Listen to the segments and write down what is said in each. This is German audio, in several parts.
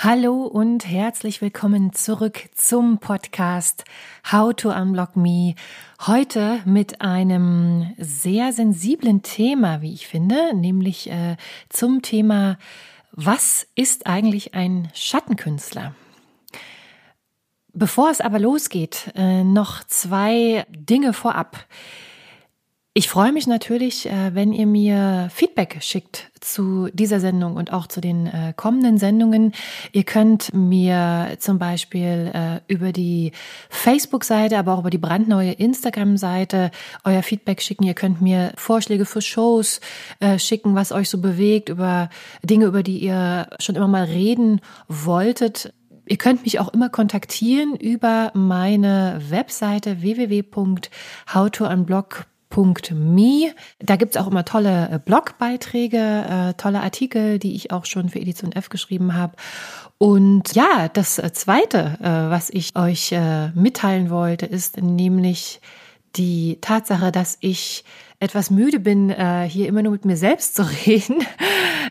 Hallo und herzlich willkommen zurück zum Podcast How to Unblock Me. Heute mit einem sehr sensiblen Thema, wie ich finde, nämlich äh, zum Thema, was ist eigentlich ein Schattenkünstler? Bevor es aber losgeht, äh, noch zwei Dinge vorab. Ich freue mich natürlich, äh, wenn ihr mir Feedback schickt zu dieser Sendung und auch zu den äh, kommenden Sendungen. Ihr könnt mir zum Beispiel äh, über die Facebook-Seite, aber auch über die brandneue Instagram-Seite euer Feedback schicken. Ihr könnt mir Vorschläge für Shows schicken, was euch so bewegt, über Dinge, über die ihr schon immer mal reden wolltet. Ihr könnt mich auch immer kontaktieren über meine Webseite www.howtounblock.com Me. Da gibt's auch immer tolle äh, Blogbeiträge, äh, tolle Artikel, die ich auch schon für Edition F geschrieben habe. Und ja, das äh, Zweite, was ich euch mitteilen wollte, ist nämlich die Tatsache, dass ich etwas müde bin, äh, hier immer nur mit mir selbst zu reden,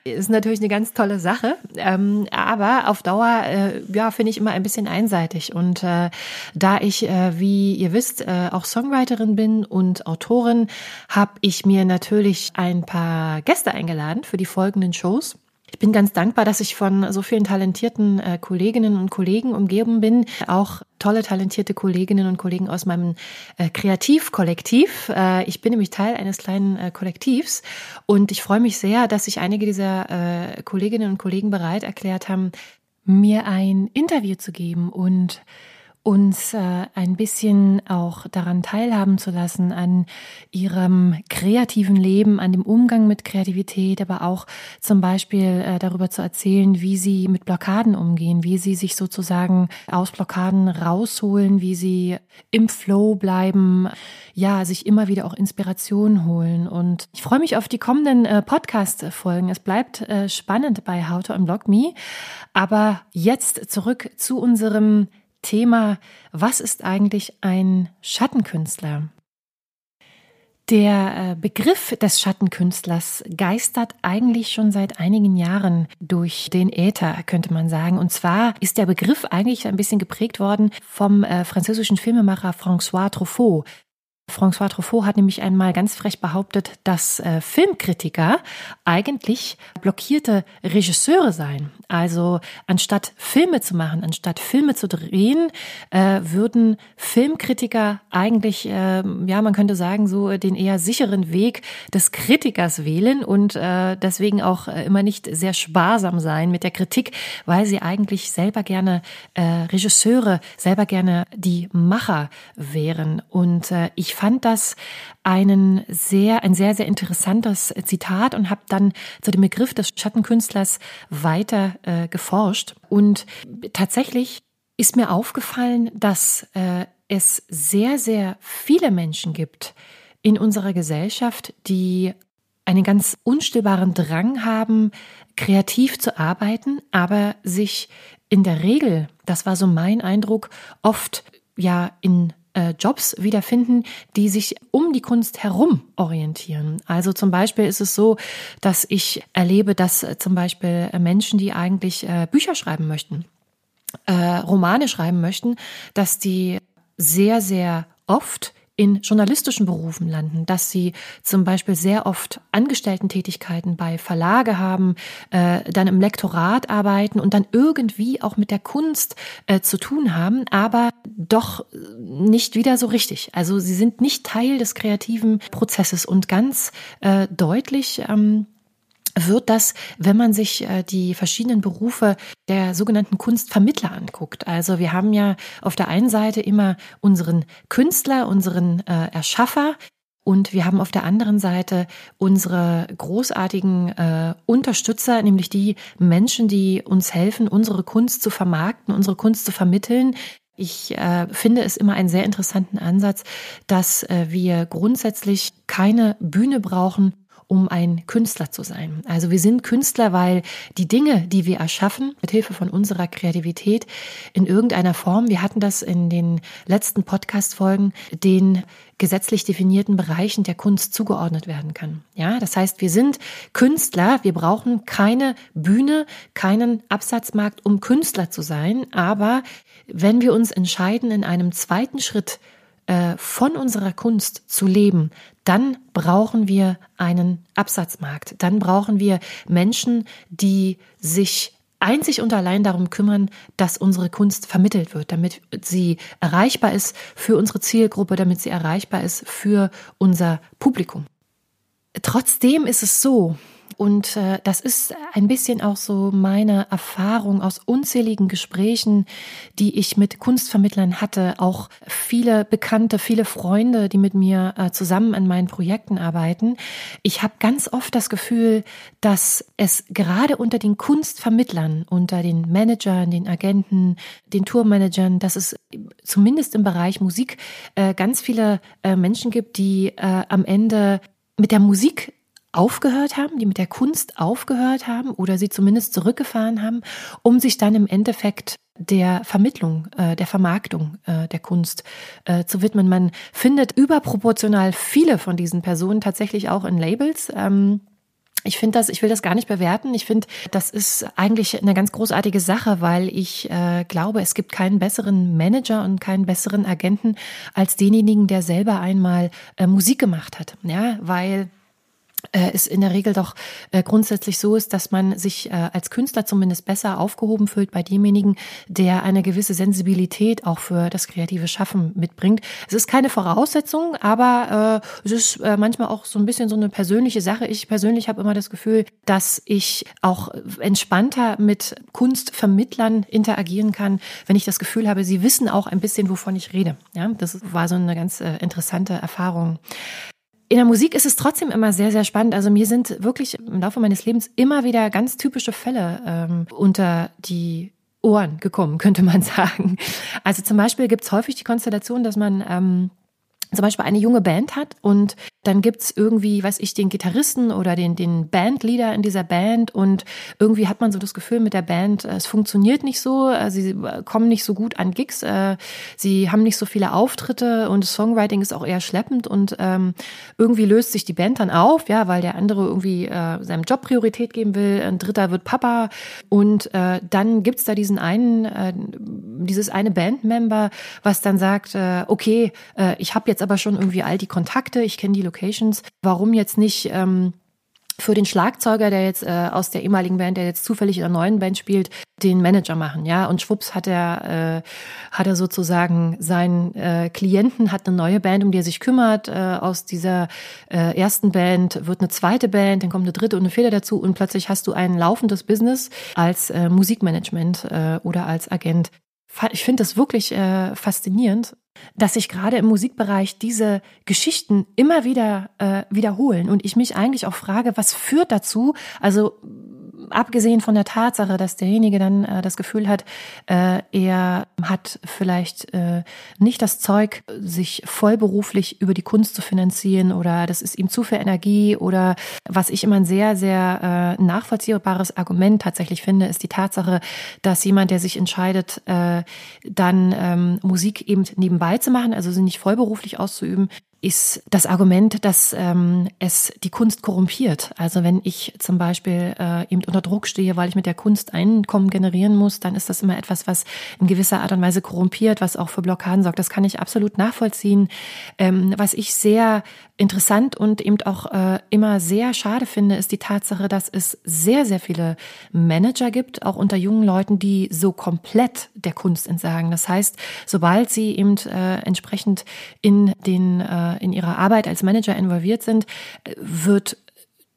ist natürlich eine ganz tolle Sache. Ähm, aber auf Dauer, äh, ja, finde ich immer ein bisschen einseitig. Und äh, da ich, wie ihr wisst, auch Songwriterin bin und Autorin, habe ich mir natürlich ein paar Gäste eingeladen für die folgenden Shows. Ich bin ganz dankbar, dass ich von so vielen talentierten äh, Kolleginnen und Kollegen umgeben bin. Auch tolle, talentierte Kolleginnen und Kollegen aus meinem äh, Kreativkollektiv. Äh, ich bin nämlich Teil eines kleinen äh, Kollektivs und ich freue mich sehr, dass sich einige dieser äh, Kolleginnen und Kollegen bereit erklärt haben, mir ein Interview zu geben und uns äh, ein bisschen auch daran teilhaben zu lassen, an ihrem kreativen Leben, an dem Umgang mit Kreativität, aber auch zum Beispiel äh, darüber zu erzählen, wie sie mit Blockaden umgehen, wie sie sich sozusagen aus Blockaden rausholen, wie sie im Flow bleiben, ja, sich immer wieder auch Inspiration holen. Und ich freue mich auf die kommenden äh, Podcast-Folgen. Es bleibt äh, spannend bei How to Unblock Me. Aber jetzt zurück zu unserem Thema, was ist eigentlich ein Schattenkünstler? Der äh, Begriff des Schattenkünstlers geistert eigentlich schon seit einigen Jahren durch den Äther, könnte man sagen. Und zwar ist der Begriff eigentlich ein bisschen geprägt worden vom äh, französischen Filmemacher François Truffaut. François Truffaut hat nämlich einmal ganz frech behauptet, dass äh, Filmkritiker eigentlich blockierte Regisseure seien. Also anstatt Filme zu machen, anstatt Filme zu drehen, äh, würden Filmkritiker eigentlich, äh, ja, man könnte sagen, so den eher sicheren Weg des Kritikers wählen und äh, deswegen auch äh, immer nicht sehr sparsam sein mit der Kritik, weil sie eigentlich selber gerne äh, Regisseure, selber gerne die Macher wären. Und ich fand das einen sehr, ein sehr, sehr interessantes Zitat und habe dann zu dem Begriff des Schattenkünstlers weiter äh, geforscht. Und tatsächlich ist mir aufgefallen, dass äh, es sehr, sehr viele Menschen gibt in unserer Gesellschaft, die einen ganz unstillbaren Drang haben, kreativ zu arbeiten, aber sich in der Regel, das war so mein Eindruck, oft ja in äh, Jobs wiederfinden, die sich um die Kunst herum orientieren. Also zum Beispiel ist es so, dass ich erlebe, dass äh, zum Beispiel Menschen, die eigentlich äh, Bücher schreiben möchten, äh, Romane schreiben möchten, dass die sehr, sehr oft in journalistischen Berufen landen, dass sie zum Beispiel sehr oft Angestellten-Tätigkeiten bei Verlage haben, äh, dann im Lektorat arbeiten und dann irgendwie auch mit der Kunst äh, zu tun haben, aber doch nicht wieder so richtig. Also sie sind nicht Teil des kreativen Prozesses und ganz äh, deutlich ähm, wird das, wenn man sich äh, die verschiedenen Berufe der sogenannten Kunstvermittler anguckt. Also wir haben ja auf der einen Seite immer unseren Künstler, unseren äh, Erschaffer, und wir haben auf der anderen Seite unsere großartigen äh, Unterstützer, nämlich die Menschen, die uns helfen, unsere Kunst zu vermarkten, unsere Kunst zu vermitteln. Ich äh, finde es immer einen sehr interessanten Ansatz, dass äh, wir grundsätzlich keine Bühne brauchen, um ein Künstler zu sein. Also wir sind Künstler, weil die Dinge, die wir erschaffen, mit Hilfe von unserer Kreativität in irgendeiner Form, wir hatten das in den letzten Podcast-Folgen, den gesetzlich definierten Bereichen der Kunst zugeordnet werden kann. Ja, das heißt, wir sind Künstler, wir brauchen keine Bühne, keinen Absatzmarkt, um Künstler zu sein, aber wenn wir uns entscheiden, in einem zweiten Schritt äh, von unserer Kunst zu leben, dann brauchen wir einen Absatzmarkt. Dann brauchen wir Menschen, die sich einzig und allein darum kümmern, dass unsere Kunst vermittelt wird, damit sie erreichbar ist für unsere Zielgruppe, damit sie erreichbar ist für unser Publikum. Trotzdem ist es so, und äh, das ist ein bisschen auch so meine Erfahrung aus unzähligen Gesprächen, die ich mit Kunstvermittlern hatte. Auch viele Bekannte, viele Freunde, die mit mir äh, zusammen an meinen Projekten arbeiten. Ich habe ganz oft das Gefühl, dass es gerade unter den Kunstvermittlern, unter den Managern, den Agenten, den Tourmanagern, dass es zumindest im Bereich Musik äh, ganz viele äh, Menschen gibt, die äh, am Ende mit der Musik aufgehört haben, die mit der Kunst aufgehört haben oder sie zumindest zurückgefahren haben, um sich dann im Endeffekt der Vermittlung, äh, der Vermarktung äh, der Kunst äh, zu widmen. Man findet überproportional viele von diesen Personen tatsächlich auch in Labels. Ähm, ich finde das, ich will das gar nicht bewerten. Ich finde, das ist eigentlich eine ganz großartige Sache, weil ich äh, glaube, es gibt keinen besseren Manager und keinen besseren Agenten als denjenigen, der selber einmal äh, Musik gemacht hat. Ja, weil es in der Regel doch äh, grundsätzlich so ist, dass man sich äh, als Künstler zumindest besser aufgehoben fühlt bei demjenigen, der eine gewisse Sensibilität auch für das kreative Schaffen mitbringt. Es ist keine Voraussetzung, aber es ist manchmal auch so ein bisschen so eine persönliche Sache. Ich persönlich habe immer das Gefühl, dass ich auch entspannter mit Kunstvermittlern interagieren kann, wenn ich das Gefühl habe, sie wissen auch ein bisschen, wovon ich rede. Ja, das war so eine ganz interessante Erfahrung. In der Musik ist es trotzdem immer sehr, sehr spannend. Also mir sind wirklich im Laufe meines Lebens immer wieder ganz typische Fälle ähm, unter die Ohren gekommen, könnte man sagen. Also zum Beispiel gibt es häufig die Konstellation, dass man ähm, zum Beispiel eine junge Band hat und dann gibt's irgendwie, weiß ich, den Gitarristen oder den, den Bandleader in dieser Band und irgendwie hat man so das Gefühl mit der Band, äh, es funktioniert nicht so, äh, sie kommen nicht so gut an Gigs, äh, sie haben nicht so viele Auftritte und das Songwriting ist auch eher schleppend und ähm, irgendwie löst sich die Band dann auf, ja, weil der andere irgendwie seinem Job Priorität geben will, ein dritter wird Papa und dann gibt's da diesen einen, dieses eine Bandmember, was dann sagt, okay, ich habe jetzt aber schon irgendwie all die Kontakte, ich kenne die Locations. Warum jetzt nicht ähm, für den Schlagzeuger, der jetzt äh, aus der ehemaligen Band, der jetzt zufällig in der neuen Band spielt, den Manager machen, ja. Und schwupps hat er, äh, hat er sozusagen seinen äh, Klienten, hat eine neue Band, um die er sich kümmert. Äh, aus dieser äh, ersten Band wird eine zweite Band, dann kommt eine dritte und eine vierte dazu und plötzlich hast du ein laufendes Business als äh, Musikmanagement äh, oder als Agent. Ich finde das wirklich äh, faszinierend dass sich gerade im Musikbereich diese Geschichten immer wieder äh, wiederholen und ich mich eigentlich auch frage, was führt dazu? Also abgesehen von der Tatsache, dass derjenige dann äh, das Gefühl hat, äh, er hat vielleicht äh, nicht das Zeug, sich vollberuflich über die Kunst zu finanzieren oder das ist ihm zu viel Energie oder was ich immer ein sehr, sehr äh, nachvollziehbares Argument tatsächlich finde, ist die Tatsache, dass jemand, der sich entscheidet, äh, dann ähm, Musik eben nebenbei zu machen, also sie nicht vollberuflich auszuüben, ist das Argument, dass ähm, es die Kunst korrumpiert. Also wenn ich zum Beispiel äh, eben unter Druck stehe, weil ich mit der Kunst Einkommen generieren muss, dann ist das immer etwas, was in gewisser Art und Weise korrumpiert, was auch für Blockaden sorgt. Das kann ich absolut nachvollziehen. Ähm, was ich sehr interessant und eben auch äh, immer sehr schade finde, ist die Tatsache, dass es sehr, sehr viele Manager gibt, auch unter jungen Leuten, die so komplett der Kunst entsagen. Das heißt, sobald sie eben äh, entsprechend in den äh, in ihrer Arbeit als Manager involviert sind, wird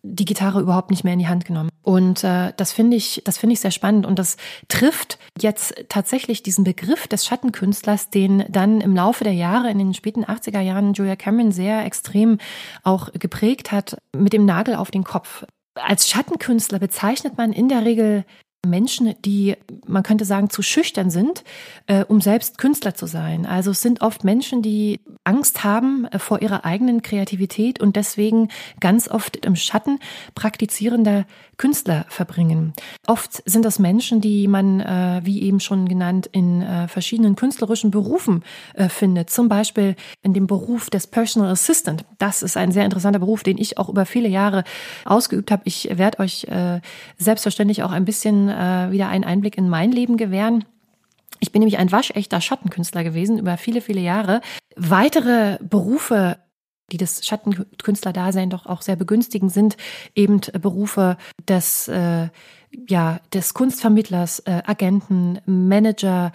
die Gitarre überhaupt nicht mehr in die Hand genommen. Und äh, das finde ich, das finde ich sehr spannend und das trifft jetzt tatsächlich diesen Begriff des Schattenkünstlers, den dann im Laufe der Jahre in den späten 80er Jahren Julia Cameron sehr extrem auch geprägt hat, mit dem Nagel auf den Kopf. Als Schattenkünstler bezeichnet man in der Regel Menschen, die, man könnte sagen, zu schüchtern sind, äh, um selbst Künstler zu sein. Also es sind oft Menschen, die Angst haben äh, vor ihrer eigenen Kreativität und deswegen ganz oft im Schatten praktizierender Künstler verbringen. Oft sind das Menschen, die man, äh, wie eben schon genannt, in äh, verschiedenen künstlerischen Berufen äh, findet. Zum Beispiel in dem Beruf des Personal Assistant. Das ist ein sehr interessanter Beruf, den ich auch über viele Jahre ausgeübt habe. Ich werde euch äh, selbstverständlich auch ein bisschen äh, wieder einen Einblick in mein Leben gewähren. Ich bin nämlich ein waschechter Schattenkünstler gewesen über viele, viele Jahre. Weitere Berufe die das Schattenkünstlerdasein doch auch sehr begünstigen, sind eben Berufe des, äh, ja, des Kunstvermittlers, äh, Agenten, Manager,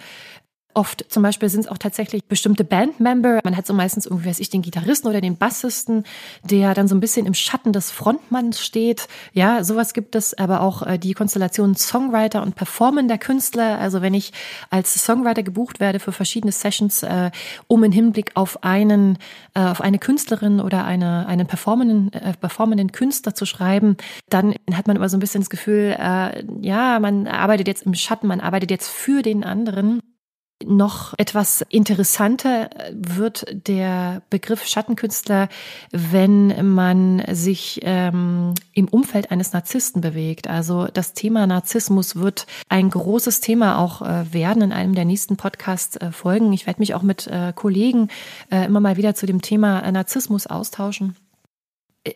Oft zum Beispiel sind es auch tatsächlich bestimmte Bandmember. Man hat so meistens irgendwie, weiß ich, den Gitarristen oder den Bassisten, der dann so ein bisschen im Schatten des Frontmanns steht. Ja, sowas gibt es, aber auch äh, die Konstellation Songwriter und performender Künstler. Also wenn ich als Songwriter gebucht werde für verschiedene Sessions, äh, um in Hinblick auf einen, äh, auf eine Künstlerin oder eine, einen performenden, äh, performenden Künstler zu schreiben, dann hat man immer so ein bisschen das Gefühl, äh, ja, man arbeitet jetzt im Schatten, man arbeitet jetzt für den anderen. Noch etwas interessanter wird der Begriff Schattenkünstler, wenn man sich ähm, im Umfeld eines Narzissten bewegt. Also das Thema Narzissmus wird ein großes Thema auch äh, werden in einem der nächsten Podcast-Folgen. Ich werde mich auch mit äh, Kollegen äh, immer mal wieder zu dem Thema Narzissmus austauschen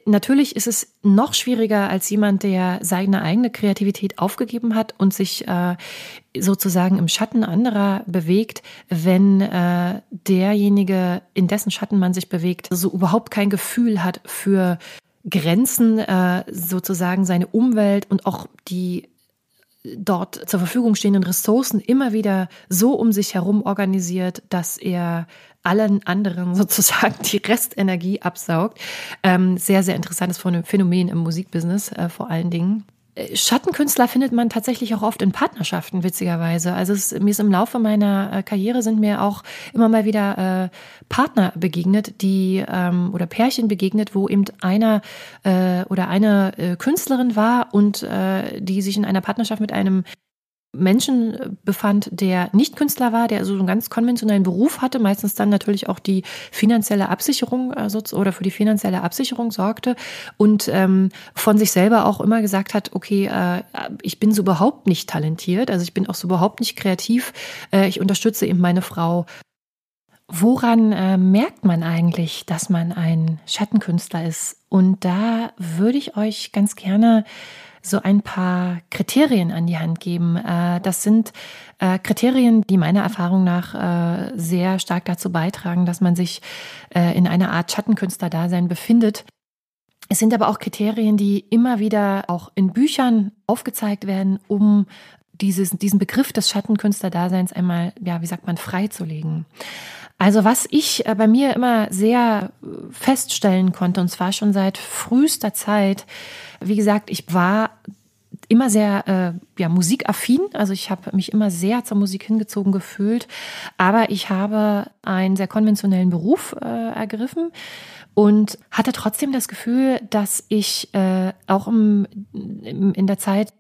natürlich ist es noch schwieriger als jemand, der seine eigene Kreativität aufgegeben hat und sich äh, sozusagen im Schatten anderer bewegt, wenn äh, derjenige, in dessen Schatten man sich bewegt, so überhaupt kein Gefühl hat für Grenzen, äh, sozusagen seine Umwelt und auch die dort zur Verfügung stehenden Ressourcen immer wieder so um sich herum organisiert, dass er allen anderen sozusagen die Restenergie absaugt. Ähm, sehr, sehr interessantes Phänomen im Musikbusiness äh, vor allen Dingen. Schattenkünstler findet man tatsächlich auch oft in Partnerschaften, witzigerweise. Also es, mir ist im Laufe meiner äh, Karriere sind mir auch immer mal wieder äh, Partner begegnet, die ähm, oder Pärchen begegnet, wo eben einer äh, oder eine äh, Künstlerin war und äh, die sich in einer Partnerschaft mit einem Menschen äh, befand, der nicht Künstler war, der also einen ganz konventionellen Beruf hatte, meistens dann natürlich auch die finanzielle Absicherung also, oder für die finanzielle Absicherung sorgte und ähm, von sich selber auch immer gesagt hat, okay, äh, ich bin so überhaupt nicht talentiert, also ich bin auch so überhaupt nicht kreativ, äh, ich unterstütze eben meine Frau. Woran äh, merkt man eigentlich, dass man ein Schattenkünstler ist? Und da würde ich euch ganz gerne so ein paar Kriterien an die Hand geben. Äh, das sind äh, Kriterien, die meiner Erfahrung nach äh, sehr stark dazu beitragen, dass man sich in einer Art Schattenkünstler-Dasein befindet. Es sind aber auch Kriterien, die immer wieder auch in Büchern aufgezeigt werden, um dieses, diesen Begriff des Schattenkünstler-Daseins einmal, ja, wie sagt man, freizulegen. Also was ich bei mir immer sehr feststellen konnte, und zwar schon seit frühester Zeit, wie gesagt, ich war immer sehr äh, ja, musikaffin, also ich habe mich immer sehr zur Musik hingezogen gefühlt, aber ich habe einen sehr konventionellen Beruf äh, ergriffen und hatte trotzdem das Gefühl, dass ich äh, auch im, im, in der Zeit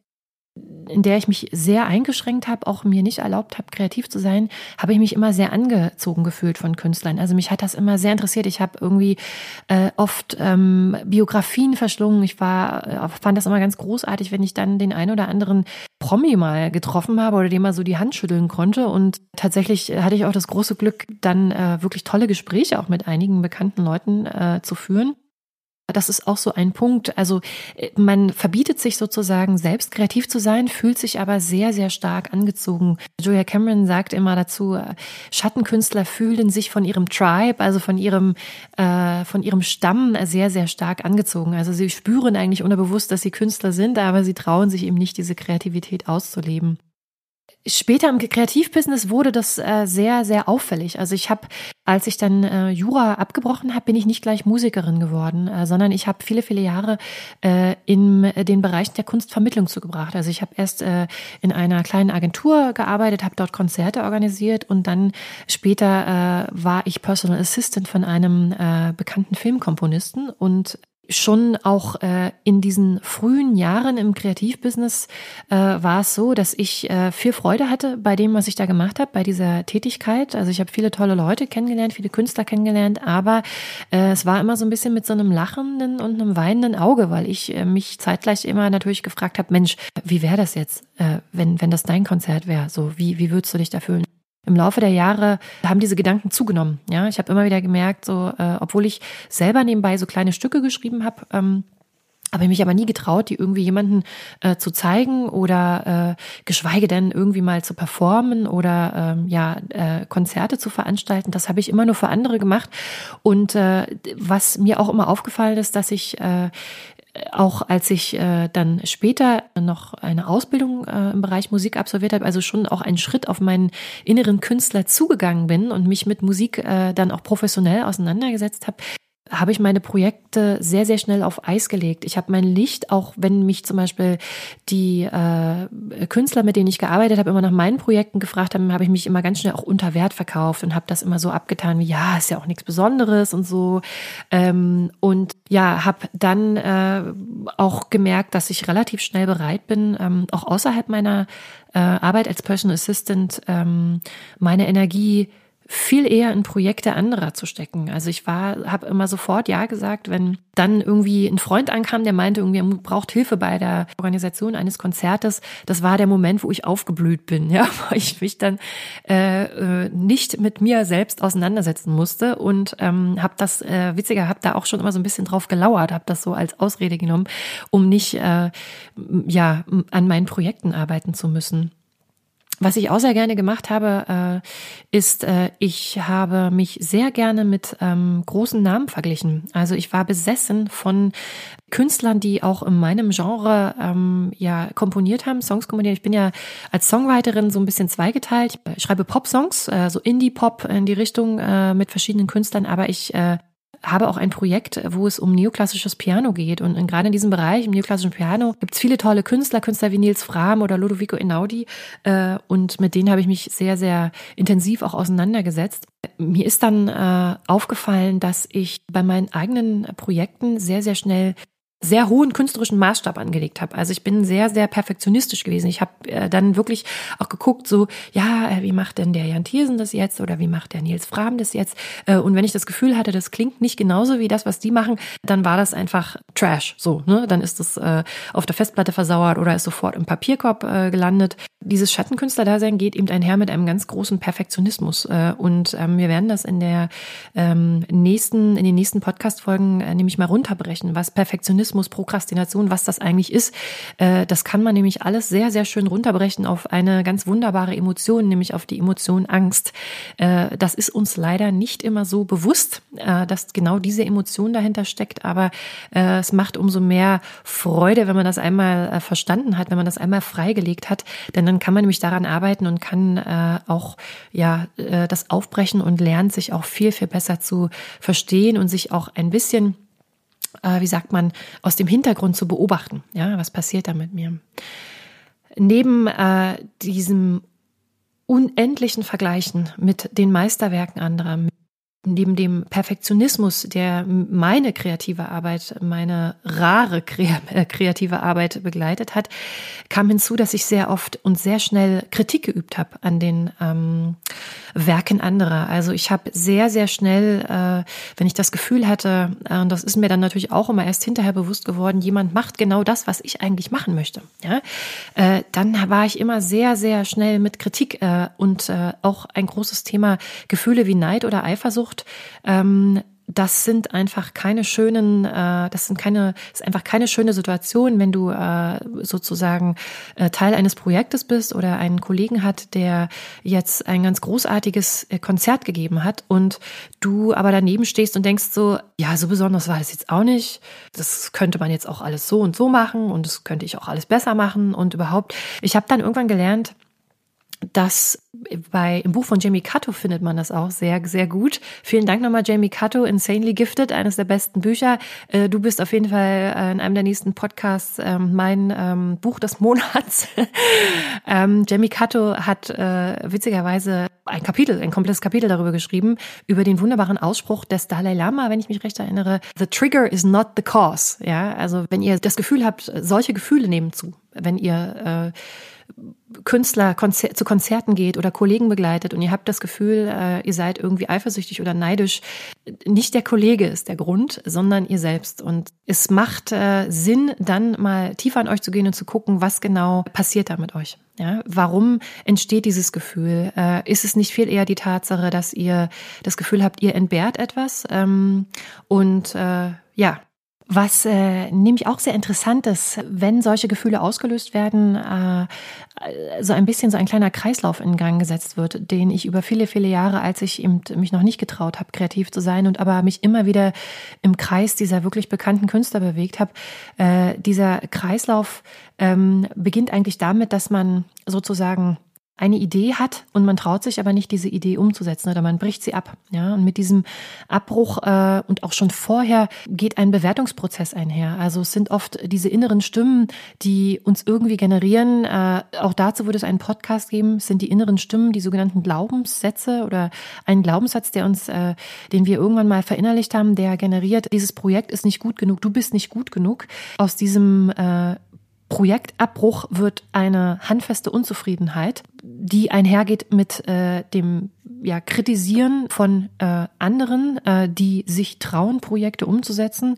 in der ich mich sehr eingeschränkt habe, auch mir nicht erlaubt habe, kreativ zu sein, habe ich mich immer sehr angezogen gefühlt von Künstlern. Also mich hat das immer sehr interessiert. Ich habe irgendwie äh, oft ähm, Biografien verschlungen. Ich war, äh, fand das immer ganz großartig, wenn ich dann den einen oder anderen Promi mal getroffen habe oder dem mal so die Hand schütteln konnte. Und tatsächlich hatte ich auch das große Glück, dann äh, wirklich tolle Gespräche auch mit einigen bekannten Leuten äh, zu führen. Das ist auch so ein Punkt. Also äh, man verbietet sich sozusagen selbst kreativ zu sein, fühlt sich aber sehr, sehr stark angezogen. Julia Cameron sagt immer dazu, äh, Schattenkünstler fühlen sich von ihrem Tribe, also von ihrem, äh, von ihrem Stamm sehr, sehr stark angezogen. Also sie spüren eigentlich unterbewusst, dass sie Künstler sind, aber sie trauen sich eben nicht, diese Kreativität auszuleben Später im Kreativbusiness wurde das äh, sehr, sehr auffällig. Also ich habe, als ich dann äh, Jura abgebrochen habe, bin ich nicht gleich Musikerin geworden, äh, sondern ich habe viele, viele Jahre äh, in den Bereichen der Kunstvermittlung zugebracht. Also ich habe erst äh, in einer kleinen Agentur gearbeitet, habe dort Konzerte organisiert und dann später äh, war ich Personal Assistant von einem äh, bekannten Filmkomponisten und schon auch äh, in diesen frühen Jahren im Kreativbusiness äh, war es so, dass ich äh, viel Freude hatte bei dem, was ich da gemacht habe, bei dieser Tätigkeit. Also ich habe viele tolle Leute kennengelernt, viele Künstler kennengelernt, aber äh, es war immer so ein bisschen mit so einem lachenden und einem weinenden Auge, weil ich äh, mich zeitgleich immer natürlich gefragt habe, Mensch, wie wäre das jetzt, äh, wenn, wenn das dein Konzert wäre? So, wie, wie würdest du dich da fühlen? Im Laufe der Jahre haben diese Gedanken zugenommen. Ja, ich habe immer wieder gemerkt, so, äh, obwohl ich selber nebenbei so kleine Stücke geschrieben habe, ähm, habe ich mich aber nie getraut, die irgendwie jemanden äh, zu zeigen oder äh, geschweige denn irgendwie mal zu performen oder ähm, ja äh, Konzerte zu veranstalten. Das habe ich immer nur für andere gemacht. Und äh, was mir auch immer aufgefallen ist, dass ich äh, auch als ich äh, dann später noch eine Ausbildung äh, im Bereich Musik absolviert habe, also schon auch einen Schritt auf meinen inneren Künstler zugegangen bin und mich mit Musik äh, dann auch professionell auseinandergesetzt habe, habe ich meine Projekte sehr, sehr schnell auf Eis gelegt. Ich habe mein Licht, auch wenn mich zum Beispiel die äh, Künstler, mit denen ich gearbeitet habe, immer nach meinen Projekten gefragt haben, habe ich mich immer ganz schnell auch unter Wert verkauft und habe das immer so abgetan wie, ja, ist ja auch nichts Besonderes und so. Ähm, und ja, habe dann äh, auch gemerkt, dass ich relativ schnell bereit bin, ähm, auch außerhalb meiner äh, Arbeit als Personal Assistant ähm, meine Energie viel eher in Projekte anderer zu stecken. Also ich war, habe immer sofort ja gesagt, wenn dann irgendwie ein Freund ankam, der meinte, irgendwie er braucht Hilfe bei der Organisation eines Konzertes. Das war der Moment, wo ich aufgeblüht bin, ja, weil ich mich dann äh, äh nicht mit mir selbst auseinandersetzen musste und ähm, habe das äh, witziger, habe da auch schon immer so ein bisschen drauf gelauert, habe das so als Ausrede genommen, um nicht äh, ja an meinen Projekten arbeiten zu müssen. Was ich auch sehr gerne gemacht habe, äh, ist, äh, ich habe mich sehr gerne mit ähm, großen Namen verglichen. Also ich war besessen von Künstlern, die auch in meinem Genre ähm, ja komponiert haben, Songs komponiert. Ich bin ja als Songwriterin so ein bisschen zweigeteilt. Ich schreibe Pop-Songs, äh, so Indie-Pop in die Richtung äh, mit verschiedenen Künstlern, aber ich äh, habe auch ein Projekt, wo es um neoklassisches Piano geht. Und gerade in diesem Bereich, im neoklassischen Piano, gibt es viele tolle Künstler, Künstler wie Nils Frahm oder Ludovico Einaudi. Äh, und mit denen habe ich mich sehr, sehr intensiv auch auseinandergesetzt. Mir ist dann äh, aufgefallen, dass ich bei meinen eigenen Projekten sehr, sehr schnell sehr hohen künstlerischen Maßstab angelegt habe. Also ich bin sehr, sehr perfektionistisch gewesen. Ich habe äh, dann wirklich auch geguckt, so, ja, äh, wie macht denn der Jan Thiersen das jetzt oder wie macht der Nils Frahm das jetzt? Äh, und wenn ich das Gefühl hatte, das klingt nicht genauso wie das, was die machen, dann war das einfach Trash. So, ne? Dann ist das äh, auf der Festplatte versauert oder ist sofort im Papierkorb äh, gelandet. Dieses Schattenkünstler-Dasein geht eben einher mit einem ganz großen Perfektionismus. Äh, und ähm, wir werden das in der ähm, nächsten, in den nächsten Podcast-Folgen äh, nämlich mal runterbrechen, was Perfektionismus Perfektionismus, Prokrastination, was das eigentlich ist. Äh, das kann man nämlich alles sehr, sehr schön runterbrechen auf eine ganz wunderbare Emotion, nämlich auf die Emotion Angst. Äh, das ist uns leider nicht immer so bewusst, äh, dass genau diese Emotion dahinter steckt, aber es macht umso mehr Freude, wenn man das einmal verstanden hat, wenn man das einmal freigelegt hat, denn dann kann man nämlich daran arbeiten und kann auch ja das aufbrechen und lernt sich auch viel, viel besser zu verstehen und sich auch ein bisschen äh, wie sagt man, aus dem Hintergrund zu beobachten. Ja, was passiert da mit mir? Neben äh, diesem unendlichen Vergleichen mit den Meisterwerken anderer, neben dem Perfektionismus, der meine kreative Arbeit, meine rare äh, kreative Arbeit begleitet hat, kam hinzu, dass ich sehr oft und sehr schnell Kritik geübt habe an den ähm, Werken anderer. Also ich habe sehr, sehr schnell, äh, wenn ich das Gefühl hatte, äh, und das ist mir dann natürlich auch immer erst hinterher bewusst geworden, jemand macht genau das, was ich eigentlich machen möchte. Ja, äh, dann war ich immer sehr, sehr schnell mit Kritik äh, und äh, auch ein großes Thema Gefühle wie Neid oder Eifersucht Eifersucht, ähm, das sind einfach keine schönen, äh, das sind keine, ist einfach keine schöne Situation, wenn du äh, sozusagen äh, Teil eines Projektes bist oder einen Kollegen hat, der jetzt ein ganz großartiges äh, Konzert gegeben hat und du aber daneben stehst und denkst so, ja, so besonders war das jetzt auch nicht. Das könnte man jetzt auch alles so und so machen und das könnte ich auch alles besser machen und überhaupt. Ich habe dann irgendwann gelernt, das bei, im Buch von Jamie Cato findet man das auch sehr, sehr gut. Vielen Dank nochmal, Jamie Cato, Insanely Gifted, eines der besten Bücher. Äh, du bist auf jeden Fall äh, in einem der nächsten Podcasts ähm, mein ähm, Buch des Monats. ähm, Jamie Cato hat äh, witzigerweise ein Kapitel, ein komplettes Kapitel darüber geschrieben, über den wunderbaren Ausspruch des Dalai Lama, wenn ich mich recht erinnere, the trigger is not the cause. Ja, also wenn ihr das Gefühl habt, solche Gefühle nehmen zu, wenn ihr äh, Künstler Konzer zu Konzerten geht oder Kollegen begleitet und ihr habt das Gefühl, äh, ihr seid irgendwie eifersüchtig oder neidisch, nicht der Kollege ist der Grund, sondern ihr selbst. Und es macht äh, Sinn, dann mal tiefer an euch zu gehen und zu gucken, was genau passiert da mit euch. Ja, warum entsteht dieses Gefühl? Äh, ist es nicht viel eher die Tatsache, dass ihr das Gefühl habt, ihr entbehrt etwas? Ähm, und äh, ja, was äh, nämlich auch sehr interessant ist, wenn solche Gefühle ausgelöst werden, äh, so ein bisschen so ein kleiner Kreislauf in Gang gesetzt wird, den ich über viele, viele Jahre, als ich eben mich noch nicht getraut habe, kreativ zu sein und aber mich immer wieder im Kreis dieser wirklich bekannten Künstler bewegt habe. Äh, dieser Kreislauf ähm, beginnt eigentlich damit, dass man sozusagen eine Idee hat und man traut sich aber nicht, diese Idee umzusetzen oder man bricht sie ab. Ja, und mit diesem Abbruch äh, und auch schon vorher geht ein Bewertungsprozess einher. Also es sind oft diese inneren Stimmen, die uns irgendwie generieren. Äh, auch dazu würde es einen Podcast geben. Es sind die inneren Stimmen, die sogenannten Glaubenssätze oder ein Glaubenssatz, der uns, äh, den wir irgendwann mal verinnerlicht haben, der generiert: Dieses Projekt ist nicht gut genug. Du bist nicht gut genug. Aus diesem äh, Projektabbruch wird eine handfeste Unzufriedenheit, die einhergeht mit äh, dem ja, Kritisieren von äh, anderen, äh, die sich trauen, Projekte umzusetzen.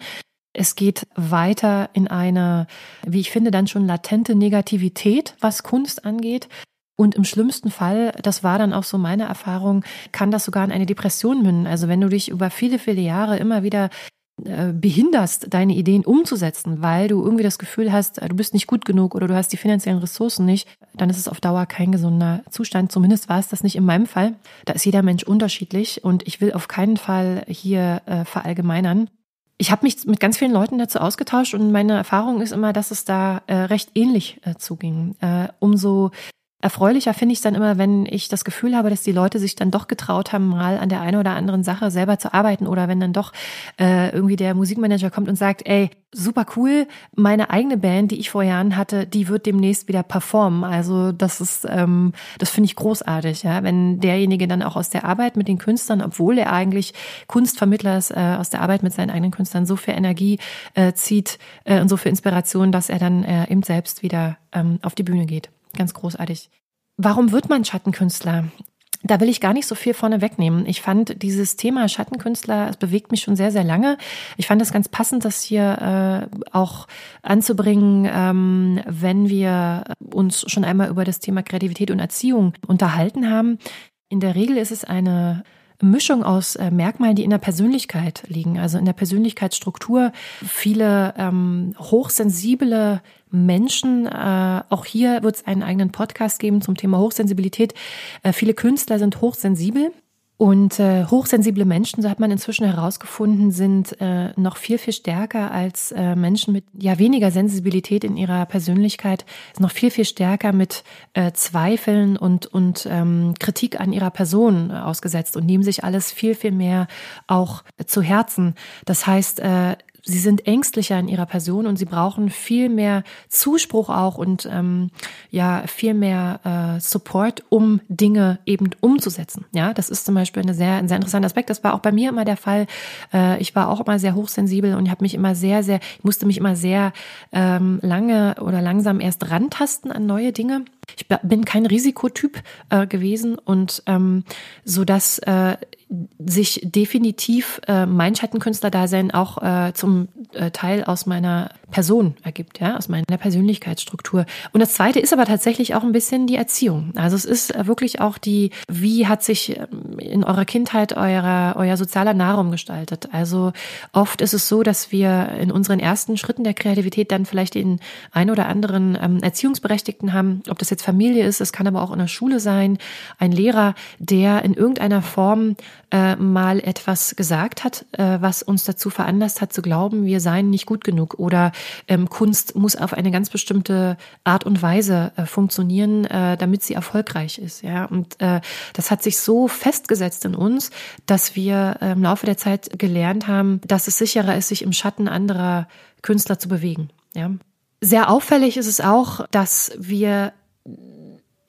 Es geht weiter in eine, wie ich finde, dann schon latente Negativität, was Kunst angeht. Und im schlimmsten Fall, das war dann auch so meine Erfahrung, kann das sogar in eine Depression münden. Also wenn du dich über viele, viele Jahre immer wieder behinderst, deine Ideen umzusetzen, weil du irgendwie das Gefühl hast, du bist nicht gut genug oder du hast die finanziellen Ressourcen nicht, dann ist es auf Dauer kein gesunder Zustand. Zumindest war es das nicht in meinem Fall. Da ist jeder Mensch unterschiedlich und ich will auf keinen Fall hier äh, verallgemeinern. Ich habe mich mit ganz vielen Leuten dazu ausgetauscht und meine Erfahrung ist immer, dass es da äh, recht ähnlich äh, zuging. Äh, umso Erfreulicher finde ich es dann immer, wenn ich das Gefühl habe, dass die Leute sich dann doch getraut haben, mal an der einen oder anderen Sache selber zu arbeiten oder wenn dann doch äh, irgendwie der Musikmanager kommt und sagt, ey, super cool, meine eigene Band, die ich vor Jahren hatte, die wird demnächst wieder performen. Also das ist, ähm, das finde ich großartig, ja, wenn derjenige dann auch aus der Arbeit mit den Künstlern, obwohl er eigentlich Kunstvermittler ist, äh, aus der Arbeit mit seinen eigenen Künstlern so viel Energie äh, zieht äh, und so viel Inspiration, dass er dann äh, eben selbst wieder ähm, auf die Bühne geht. Ganz großartig. Warum wird man Schattenkünstler? Da will ich gar nicht so viel vorne wegnehmen. Ich fand dieses Thema Schattenkünstler, es bewegt mich schon sehr, sehr lange. Ich fand es ganz passend, das hier äh, auch anzubringen, ähm, wenn wir uns schon einmal über das Thema Kreativität und Erziehung unterhalten haben. In der Regel ist es eine Mischung aus äh, Merkmalen, die in der Persönlichkeit liegen, also in der Persönlichkeitsstruktur. Viele ähm, hochsensible Menschen. Äh, auch hier wird es einen eigenen Podcast geben zum Thema Hochsensibilität. Äh, viele Künstler sind hochsensibel. Und äh, hochsensible Menschen, so hat man inzwischen herausgefunden, sind äh, noch viel, viel stärker als äh, Menschen mit ja weniger Sensibilität in ihrer Persönlichkeit, noch viel, viel stärker mit äh, Zweifeln und, und ähm, Kritik an ihrer Person ausgesetzt und nehmen sich alles viel, viel mehr auch zu Herzen. Das heißt, äh, sie sind ängstlicher in ihrer Person und sie brauchen viel mehr Zuspruch auch und ähm, ja viel mehr äh, Support, um Dinge eben umzusetzen. Ja, das ist zum Beispiel eine sehr, ein sehr interessanter Aspekt. Das war auch bei mir immer der Fall. Äh, ich war auch immer sehr hochsensibel und habe mich immer sehr, sehr, ich musste mich immer sehr ähm, lange oder langsam erst rantasten an neue Dinge. Ich bin kein Risikotyp äh, gewesen und ähm, so dass äh, sich definitiv äh, mein Schattenkünstler-Dasein auch äh, zum äh, Teil aus meiner Person ergibt, ja, aus meiner Persönlichkeitsstruktur. Und das zweite ist aber tatsächlich auch ein bisschen die Erziehung. Also es ist äh, wirklich auch die, wie hat sich ähm, in eurer Kindheit euer, euer sozialer Nahraum gestaltet? Also oft ist es so, dass wir in unseren ersten Schritten der Kreativität dann vielleicht den ein oder anderen ähm, Erziehungsberechtigten haben, ob das jetzt Familie ist, es kann aber auch in der Schule sein, ein Lehrer, der in irgendeiner Form äh, mal etwas gesagt hat, äh, was uns dazu veranlasst hat zu glauben, wir seien nicht gut genug oder ähm, Kunst muss auf eine ganz bestimmte Art und Weise äh, funktionieren, äh, damit sie erfolgreich ist. Ja, und äh, das hat sich so festgesetzt in uns, dass wir äh, im Laufe der Zeit gelernt haben, dass es sicherer ist, sich im Schatten anderer Künstler zu bewegen. Ja. Sehr auffällig ist es auch, dass wir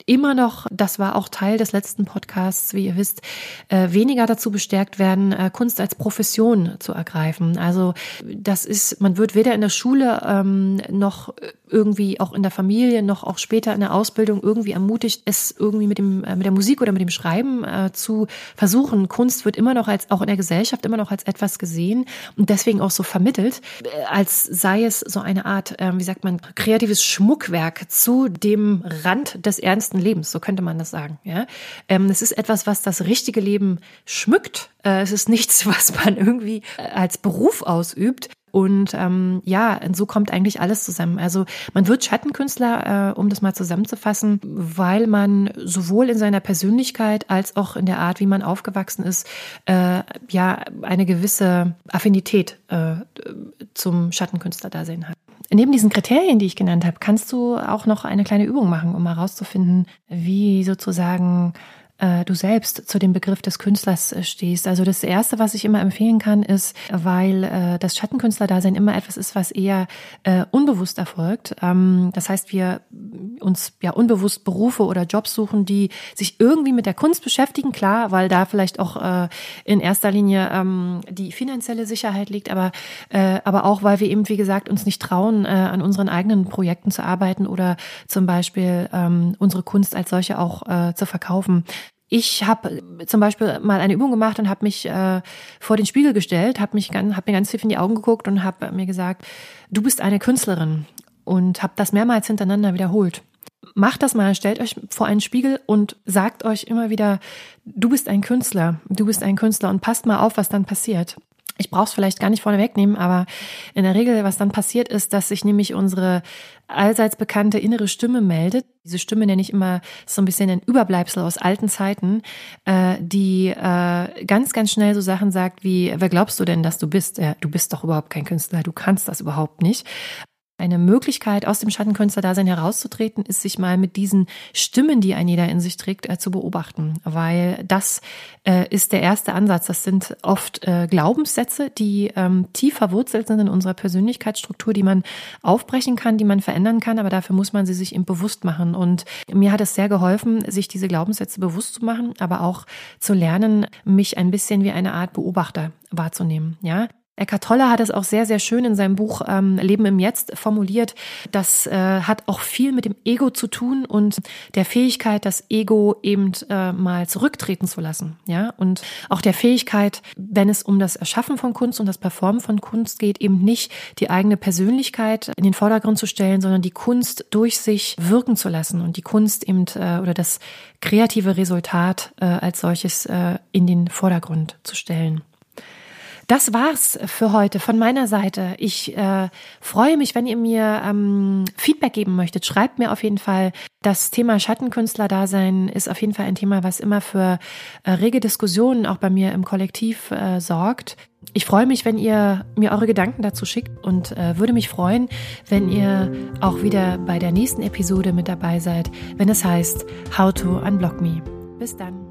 immer noch, das war auch Teil des letzten Podcasts, wie ihr wisst, äh, weniger dazu bestärkt werden, äh, Kunst als Profession zu ergreifen. Also das ist, man wird weder in der Schule ähm, noch irgendwie auch in der Familie, noch auch später in der Ausbildung irgendwie ermutigt, es irgendwie mit dem äh, mit der Musik oder mit dem Schreiben äh, zu versuchen. Kunst wird immer noch als auch in der Gesellschaft immer noch als etwas gesehen und deswegen auch so vermittelt, äh, als sei es so eine Art, äh, wie sagt man, kreatives Schmuckwerk zu dem Rand des ernsten Lebens, so könnte man das sagen. Ja, ähm, es ist etwas, was das richtige Leben schmückt. Äh, es ist nichts, was man irgendwie äh, als Beruf ausübt. Und ähm, ja, so kommt eigentlich alles zusammen. Also man wird Schattenkünstler, äh, um das mal zusammenzufassen, weil man sowohl in seiner Persönlichkeit als auch in der Art, wie man aufgewachsen ist, äh, ja eine gewisse Affinität äh, zum Schattenkünstler-Dasein hat. Neben diesen Kriterien, die ich genannt habe, kannst du auch noch eine kleine Übung machen, um herauszufinden, wie sozusagen äh, du selbst zu dem Begriff des Künstlers äh, stehst. Also das Erste, was ich immer empfehlen kann, ist, weil äh, das Schattenkünstlerdasein immer etwas ist, was eher äh, unbewusst erfolgt. Ähm, das heißt, wir uns ja unbewusst Berufe oder Jobs suchen, die sich irgendwie mit der Kunst beschäftigen, klar, weil da vielleicht auch äh, in erster Linie ähm, die finanzielle Sicherheit liegt, aber, äh, aber auch, weil wir eben, wie gesagt, uns nicht trauen, äh, an unseren eigenen Projekten zu arbeiten oder zum Beispiel ähm, unsere Kunst als solche auch äh, zu verkaufen. Ich habe zum Beispiel mal eine Übung gemacht und habe mich äh, vor den Spiegel gestellt, habe mich hab mir ganz tief in die Augen geguckt und habe mir gesagt, du bist eine Künstlerin und habe das mehrmals hintereinander wiederholt. Macht das mal, stellt euch vor einen Spiegel und sagt euch immer wieder, du bist ein Künstler, du bist ein Künstler und passt mal auf, was dann passiert. Ich brauche es vielleicht gar nicht vorne wegnehmen, aber in der Regel, was dann passiert ist, dass sich nämlich unsere allseits bekannte innere Stimme meldet. Diese Stimme nenne ich immer so ein bisschen ein Überbleibsel aus alten Zeiten, äh, die äh, ganz, ganz schnell so Sachen sagt wie, wer glaubst du denn, dass du bist? Ja, du bist doch überhaupt kein Künstler, du kannst das überhaupt nicht. Eine Möglichkeit, aus dem Schattenkünstlerdasein herauszutreten, ist, sich mal mit diesen Stimmen, die ein jeder in sich trägt, äh, zu beobachten. Weil das äh, ist der erste Ansatz. Das sind oft äh, Glaubenssätze, die ähm, tief verwurzelt sind in unserer Persönlichkeitsstruktur, die man aufbrechen kann, die man verändern kann. Aber dafür muss man sie sich eben bewusst machen. Und mir hat es sehr geholfen, sich diese Glaubenssätze bewusst zu machen, aber auch zu lernen, mich ein bisschen wie eine Art Beobachter wahrzunehmen. Ja, Eckhart Tolle hat es auch sehr, sehr schön in seinem Buch ähm, Leben im Jetzt formuliert. Das äh, hat auch viel mit dem Ego zu tun und der Fähigkeit, das Ego eben äh, mal zurücktreten zu lassen. Ja, und auch der Fähigkeit, wenn es um das Erschaffen von Kunst und das Performen von Kunst geht, eben nicht die eigene Persönlichkeit in den Vordergrund zu stellen, sondern die Kunst durch sich wirken zu lassen und die Kunst eben äh, oder das kreative Resultat äh, als solches äh, in den Vordergrund zu stellen. Das war's für heute von meiner Seite. Ich äh, freue mich, wenn ihr mir ähm, Feedback geben möchtet. Schreibt mir auf jeden Fall. Das Thema Schattenkünstler-Dasein ist auf jeden Fall ein Thema, was immer für äh, rege Diskussionen auch bei mir im Kollektiv äh, sorgt. Ich freue mich, wenn ihr mir eure Gedanken dazu schickt und äh, würde mich freuen, wenn ihr auch wieder bei der nächsten Episode mit dabei seid, wenn es heißt How to Unblock Me. Bis dann.